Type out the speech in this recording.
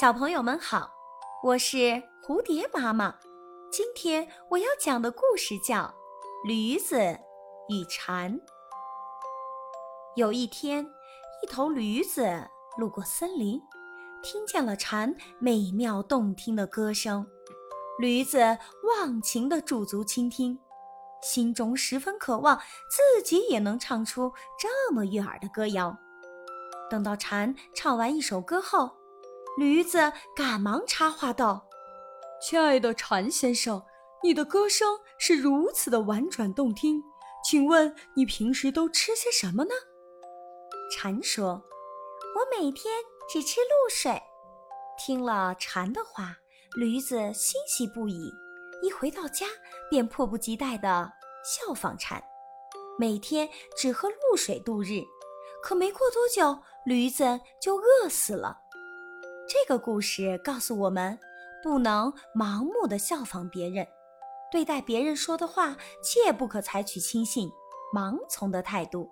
小朋友们好，我是蝴蝶妈妈。今天我要讲的故事叫《驴子与蝉》。有一天，一头驴子路过森林，听见了蝉美妙动听的歌声。驴子忘情地驻足倾听，心中十分渴望自己也能唱出这么悦耳的歌谣。等到蝉唱完一首歌后，驴子赶忙插话道：“亲爱的蝉先生，你的歌声是如此的婉转动听，请问你平时都吃些什么呢？”蝉说：“我每天只吃露水。”听了蝉的话，驴子欣喜不已，一回到家便迫不及待地效仿蝉，每天只喝露水度日。可没过多久，驴子就饿死了。这个故事告诉我们，不能盲目的效仿别人，对待别人说的话，切不可采取轻信、盲从的态度。